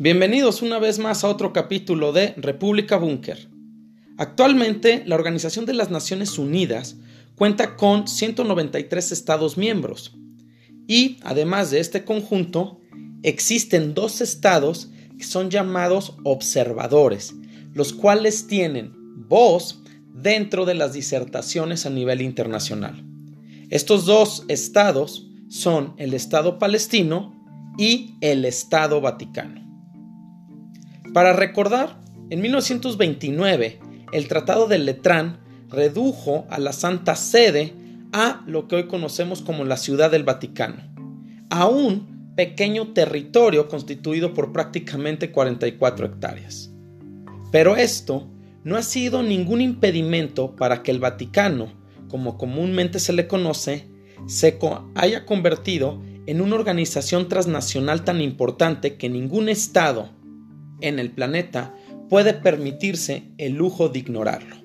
Bienvenidos una vez más a otro capítulo de República Búnker. Actualmente, la Organización de las Naciones Unidas cuenta con 193 Estados miembros y, además de este conjunto, existen dos estados que son llamados observadores, los cuales tienen voz dentro de las disertaciones a nivel internacional. Estos dos estados son el Estado palestino y el Estado vaticano. Para recordar, en 1929 el Tratado de Letrán redujo a la Santa Sede a lo que hoy conocemos como la Ciudad del Vaticano, a un pequeño territorio constituido por prácticamente 44 hectáreas. Pero esto no ha sido ningún impedimento para que el Vaticano, como comúnmente se le conoce, se haya convertido en una organización transnacional tan importante que ningún Estado en el planeta puede permitirse el lujo de ignorarlo.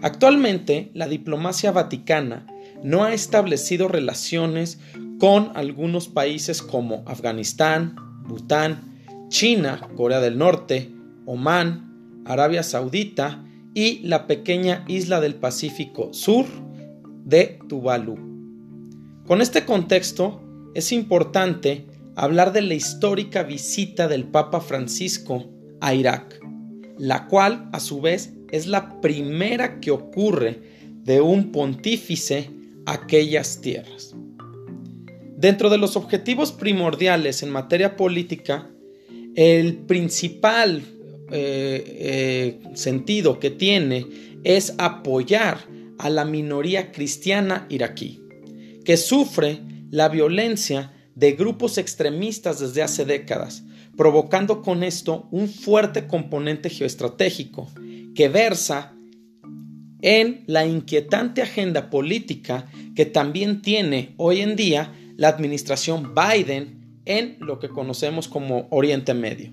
Actualmente, la diplomacia vaticana no ha establecido relaciones con algunos países como Afganistán, Bután, China, Corea del Norte, Omán, Arabia Saudita y la pequeña isla del Pacífico Sur de Tuvalu. Con este contexto, es importante hablar de la histórica visita del Papa Francisco a Irak, la cual a su vez es la primera que ocurre de un pontífice a aquellas tierras. Dentro de los objetivos primordiales en materia política, el principal eh, eh, sentido que tiene es apoyar a la minoría cristiana iraquí, que sufre la violencia de grupos extremistas desde hace décadas, provocando con esto un fuerte componente geoestratégico que versa en la inquietante agenda política que también tiene hoy en día la administración Biden en lo que conocemos como Oriente Medio.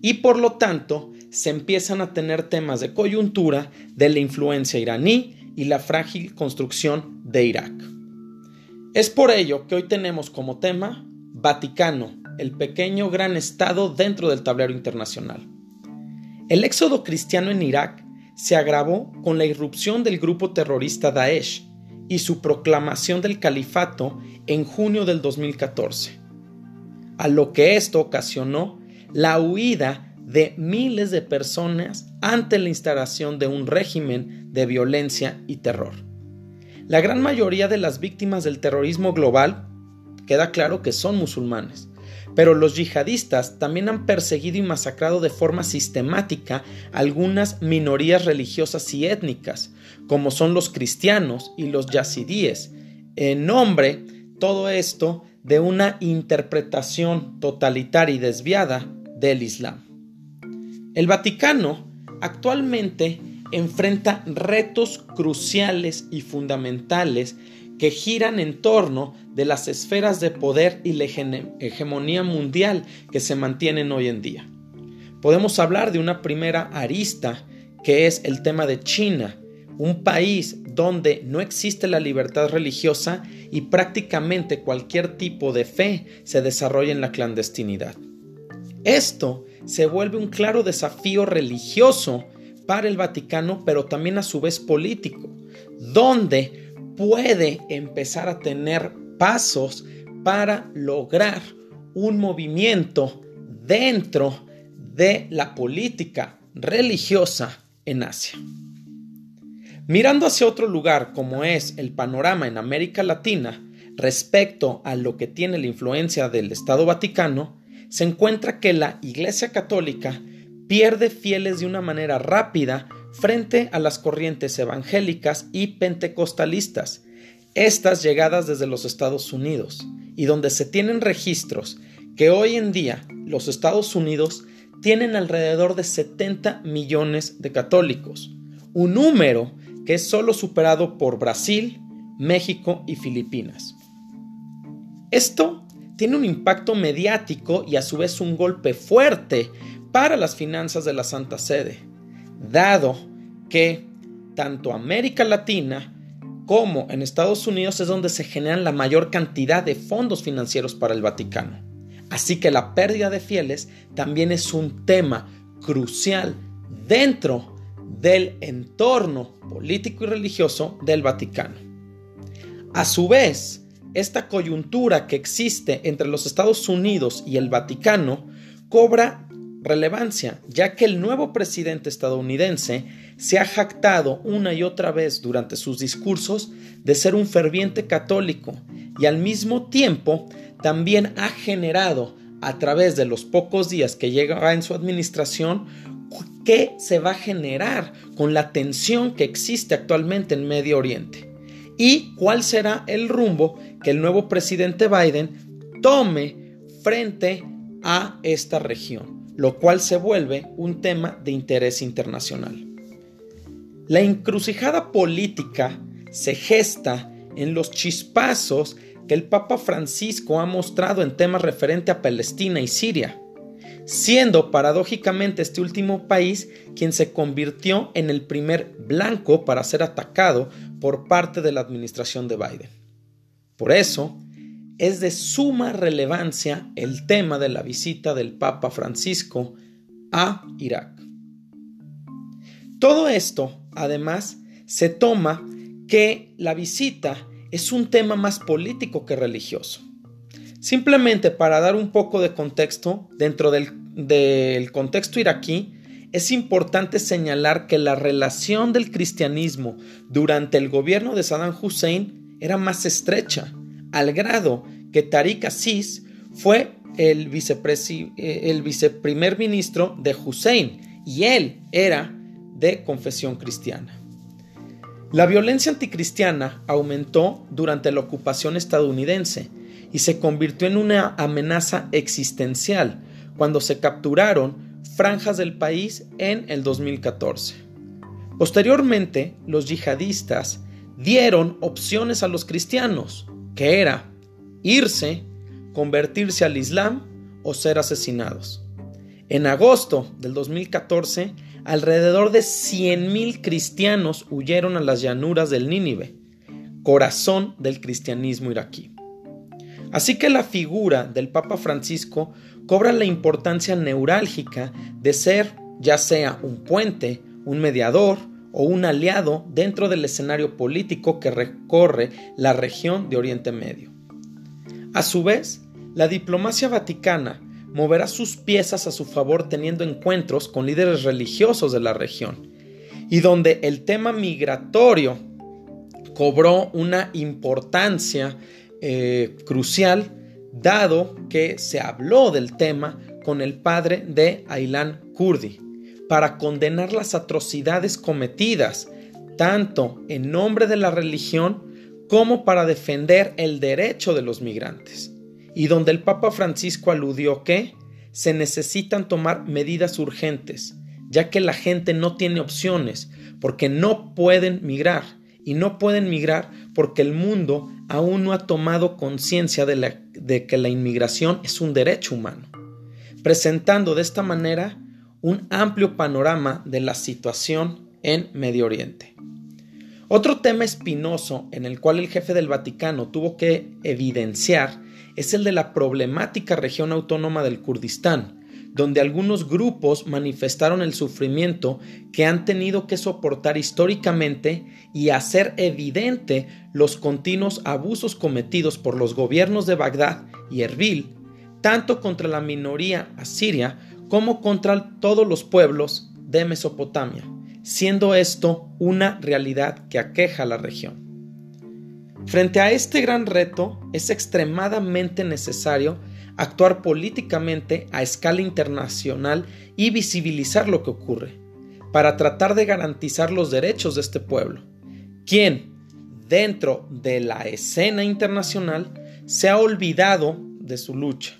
Y por lo tanto, se empiezan a tener temas de coyuntura de la influencia iraní y la frágil construcción de Irak. Es por ello que hoy tenemos como tema Vaticano, el pequeño gran estado dentro del tablero internacional. El éxodo cristiano en Irak se agravó con la irrupción del grupo terrorista Daesh y su proclamación del califato en junio del 2014, a lo que esto ocasionó la huida de miles de personas ante la instalación de un régimen de violencia y terror. La gran mayoría de las víctimas del terrorismo global queda claro que son musulmanes, pero los yihadistas también han perseguido y masacrado de forma sistemática algunas minorías religiosas y étnicas, como son los cristianos y los yazidíes, en nombre, todo esto, de una interpretación totalitaria y desviada del Islam. El Vaticano actualmente enfrenta retos cruciales y fundamentales que giran en torno de las esferas de poder y la hegemonía mundial que se mantienen hoy en día. Podemos hablar de una primera arista que es el tema de China, un país donde no existe la libertad religiosa y prácticamente cualquier tipo de fe se desarrolla en la clandestinidad. Esto se vuelve un claro desafío religioso para el Vaticano, pero también a su vez político, donde puede empezar a tener pasos para lograr un movimiento dentro de la política religiosa en Asia. Mirando hacia otro lugar como es el panorama en América Latina respecto a lo que tiene la influencia del Estado Vaticano, se encuentra que la Iglesia Católica pierde fieles de una manera rápida frente a las corrientes evangélicas y pentecostalistas, estas llegadas desde los Estados Unidos, y donde se tienen registros que hoy en día los Estados Unidos tienen alrededor de 70 millones de católicos, un número que es solo superado por Brasil, México y Filipinas. Esto tiene un impacto mediático y a su vez un golpe fuerte para las finanzas de la Santa Sede, dado que tanto América Latina como en Estados Unidos es donde se generan la mayor cantidad de fondos financieros para el Vaticano. Así que la pérdida de fieles también es un tema crucial dentro del entorno político y religioso del Vaticano. A su vez, esta coyuntura que existe entre los Estados Unidos y el Vaticano cobra relevancia, ya que el nuevo presidente estadounidense se ha jactado una y otra vez durante sus discursos de ser un ferviente católico y al mismo tiempo también ha generado a través de los pocos días que llega en su administración qué se va a generar con la tensión que existe actualmente en Medio Oriente. Y cuál será el rumbo que el nuevo presidente Biden tome frente a esta región, lo cual se vuelve un tema de interés internacional. La encrucijada política se gesta en los chispazos que el Papa Francisco ha mostrado en temas referentes a Palestina y Siria, siendo paradójicamente este último país quien se convirtió en el primer blanco para ser atacado por parte de la administración de Biden. Por eso, es de suma relevancia el tema de la visita del Papa Francisco a Irak. Todo esto, además, se toma que la visita es un tema más político que religioso. Simplemente para dar un poco de contexto, dentro del, contexto iraquí, es importante señalar que la relación del cristianismo durante el gobierno de Saddam Hussein era más estrecha, al grado que Tariq Aziz fue el, eh, el viceprimer ministro de Hussein y él era de confesión cristiana. La violencia anticristiana aumentó durante la ocupación estadounidense y se convirtió en una amenaza existencial cuando se capturaron franjas del país en el 2014. Posteriormente, los yihadistas dieron opciones a los cristianos, que era irse, convertirse al Islam o ser asesinados. En agosto del 2014, alrededor de 100.000 cristianos huyeron a las llanuras del Nínive, corazón del cristianismo iraquí. Así que la figura del Papa Francisco cobra la importancia neurálgica de ser ya sea un puente, un mediador o un aliado dentro del escenario político que recorre la región de Oriente Medio. A su vez, la diplomacia vaticana moverá sus piezas a su favor teniendo encuentros con líderes religiosos de la región, y donde el tema migratorio cobró una importancia eh, crucial, dado que se habló del tema con el padre de Aylan Kurdi, para condenar las atrocidades cometidas, tanto en nombre de la religión como para defender el derecho de los migrantes. Y donde el Papa Francisco aludió que se necesitan tomar medidas urgentes, ya que la gente no tiene opciones, porque no pueden migrar, y no pueden migrar porque el mundo aún no ha tomado conciencia de, de que la inmigración es un derecho humano, presentando de esta manera un amplio panorama de la situación en Medio Oriente. Otro tema espinoso en el cual el jefe del Vaticano tuvo que evidenciar es el de la problemática región autónoma del Kurdistán, donde algunos grupos manifestaron el sufrimiento que han tenido que soportar históricamente y hacer evidente los continuos abusos cometidos por los gobiernos de Bagdad y Erbil, tanto contra la minoría asiria como contra todos los pueblos de Mesopotamia, siendo esto una realidad que aqueja a la región. Frente a este gran reto, es extremadamente necesario actuar políticamente a escala internacional y visibilizar lo que ocurre, para tratar de garantizar los derechos de este pueblo, quien, dentro de la escena internacional, se ha olvidado de su lucha,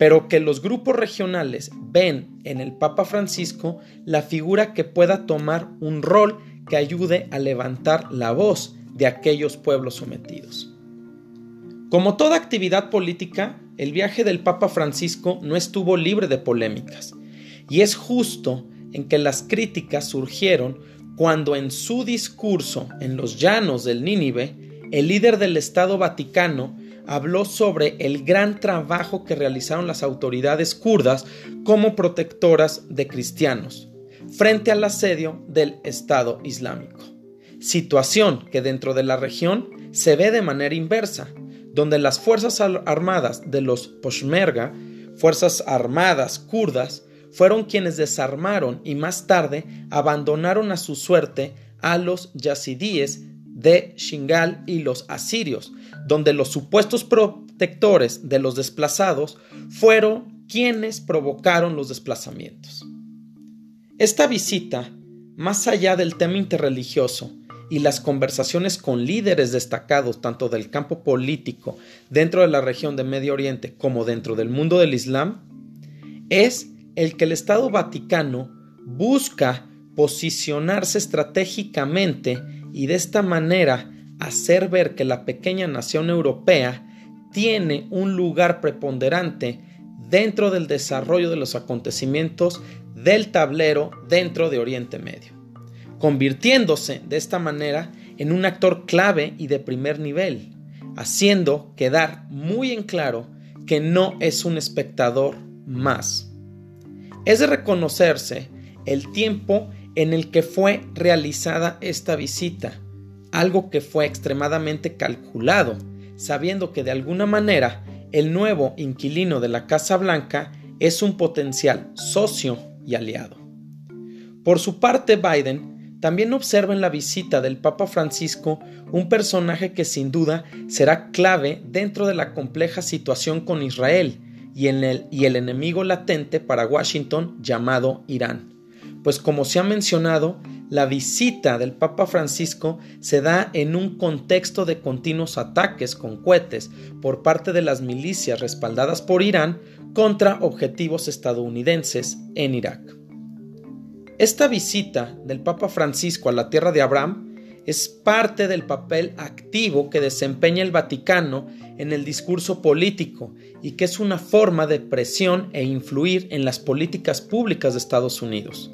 pero que los grupos regionales ven en el Papa Francisco la figura que pueda tomar un rol que ayude a levantar la voz de aquellos pueblos sometidos. Como toda actividad política, el viaje del Papa Francisco no estuvo libre de polémicas, y es justo en que las críticas surgieron cuando en su discurso en los llanos del Nínive, el líder del Estado Vaticano habló sobre el gran trabajo que realizaron las autoridades kurdas como protectoras de cristianos frente al asedio del Estado Islámico. Situación que dentro de la región se ve de manera inversa, donde las Fuerzas Armadas de los Poshmerga, Fuerzas Armadas kurdas, fueron quienes desarmaron y más tarde abandonaron a su suerte a los yazidíes de Shingal y los asirios, donde los supuestos protectores de los desplazados fueron quienes provocaron los desplazamientos. Esta visita, más allá del tema interreligioso y las conversaciones con líderes destacados tanto del campo político dentro de la región de Medio Oriente como dentro del mundo del Islam, es el que el Estado Vaticano busca posicionarse estratégicamente y de esta manera hacer ver que la pequeña nación europea tiene un lugar preponderante dentro del desarrollo de los acontecimientos del tablero dentro de Oriente Medio, convirtiéndose de esta manera en un actor clave y de primer nivel, haciendo quedar muy en claro que no es un espectador más. Es de reconocerse el tiempo en el que fue realizada esta visita, algo que fue extremadamente calculado, sabiendo que de alguna manera el nuevo inquilino de la Casa Blanca es un potencial socio y aliado. Por su parte, Biden también observa en la visita del Papa Francisco un personaje que sin duda será clave dentro de la compleja situación con Israel y, el enemigo latente para Washington llamado Irán pues como se ha mencionado, la visita del Papa Francisco se da en un contexto de continuos ataques con cohetes por parte de las milicias respaldadas por Irán contra objetivos estadounidenses en Irak. Esta visita del Papa Francisco a la tierra de Abraham es parte del papel activo que desempeña el Vaticano en el discurso político y que es una forma de presión e influir en las políticas públicas de Estados Unidos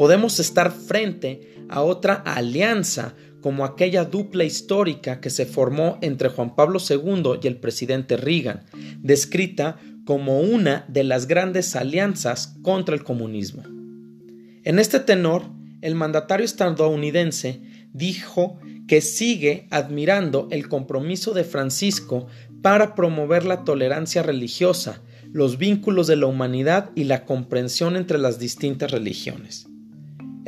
podemos estar frente a otra alianza como aquella dupla histórica que se formó entre Juan Pablo II y el presidente Reagan, descrita como una de las grandes alianzas contra el comunismo. En este tenor, el mandatario estadounidense dijo que sigue admirando el compromiso de Francisco para promover la tolerancia religiosa, los vínculos de la humanidad y la comprensión entre las distintas religiones.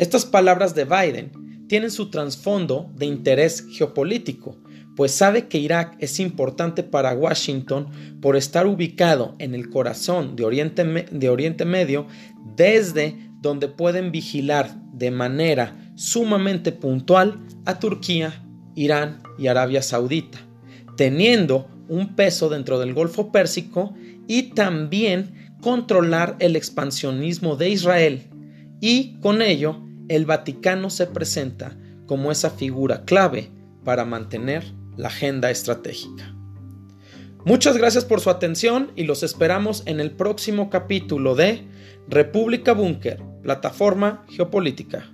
Estas palabras de Biden tienen su trasfondo de interés geopolítico, pues sabe que Irak es importante para Washington por estar ubicado en el corazón de Oriente, de Oriente Medio, desde donde pueden vigilar de manera sumamente puntual a Turquía, Irán y Arabia Saudita, teniendo un peso dentro del Golfo Pérsico y también controlar el expansionismo de Israel. Y con ello el Vaticano se presenta como esa figura clave para mantener la agenda estratégica. Muchas gracias por su atención y los esperamos en el próximo capítulo de República Búnker, Plataforma Geopolítica.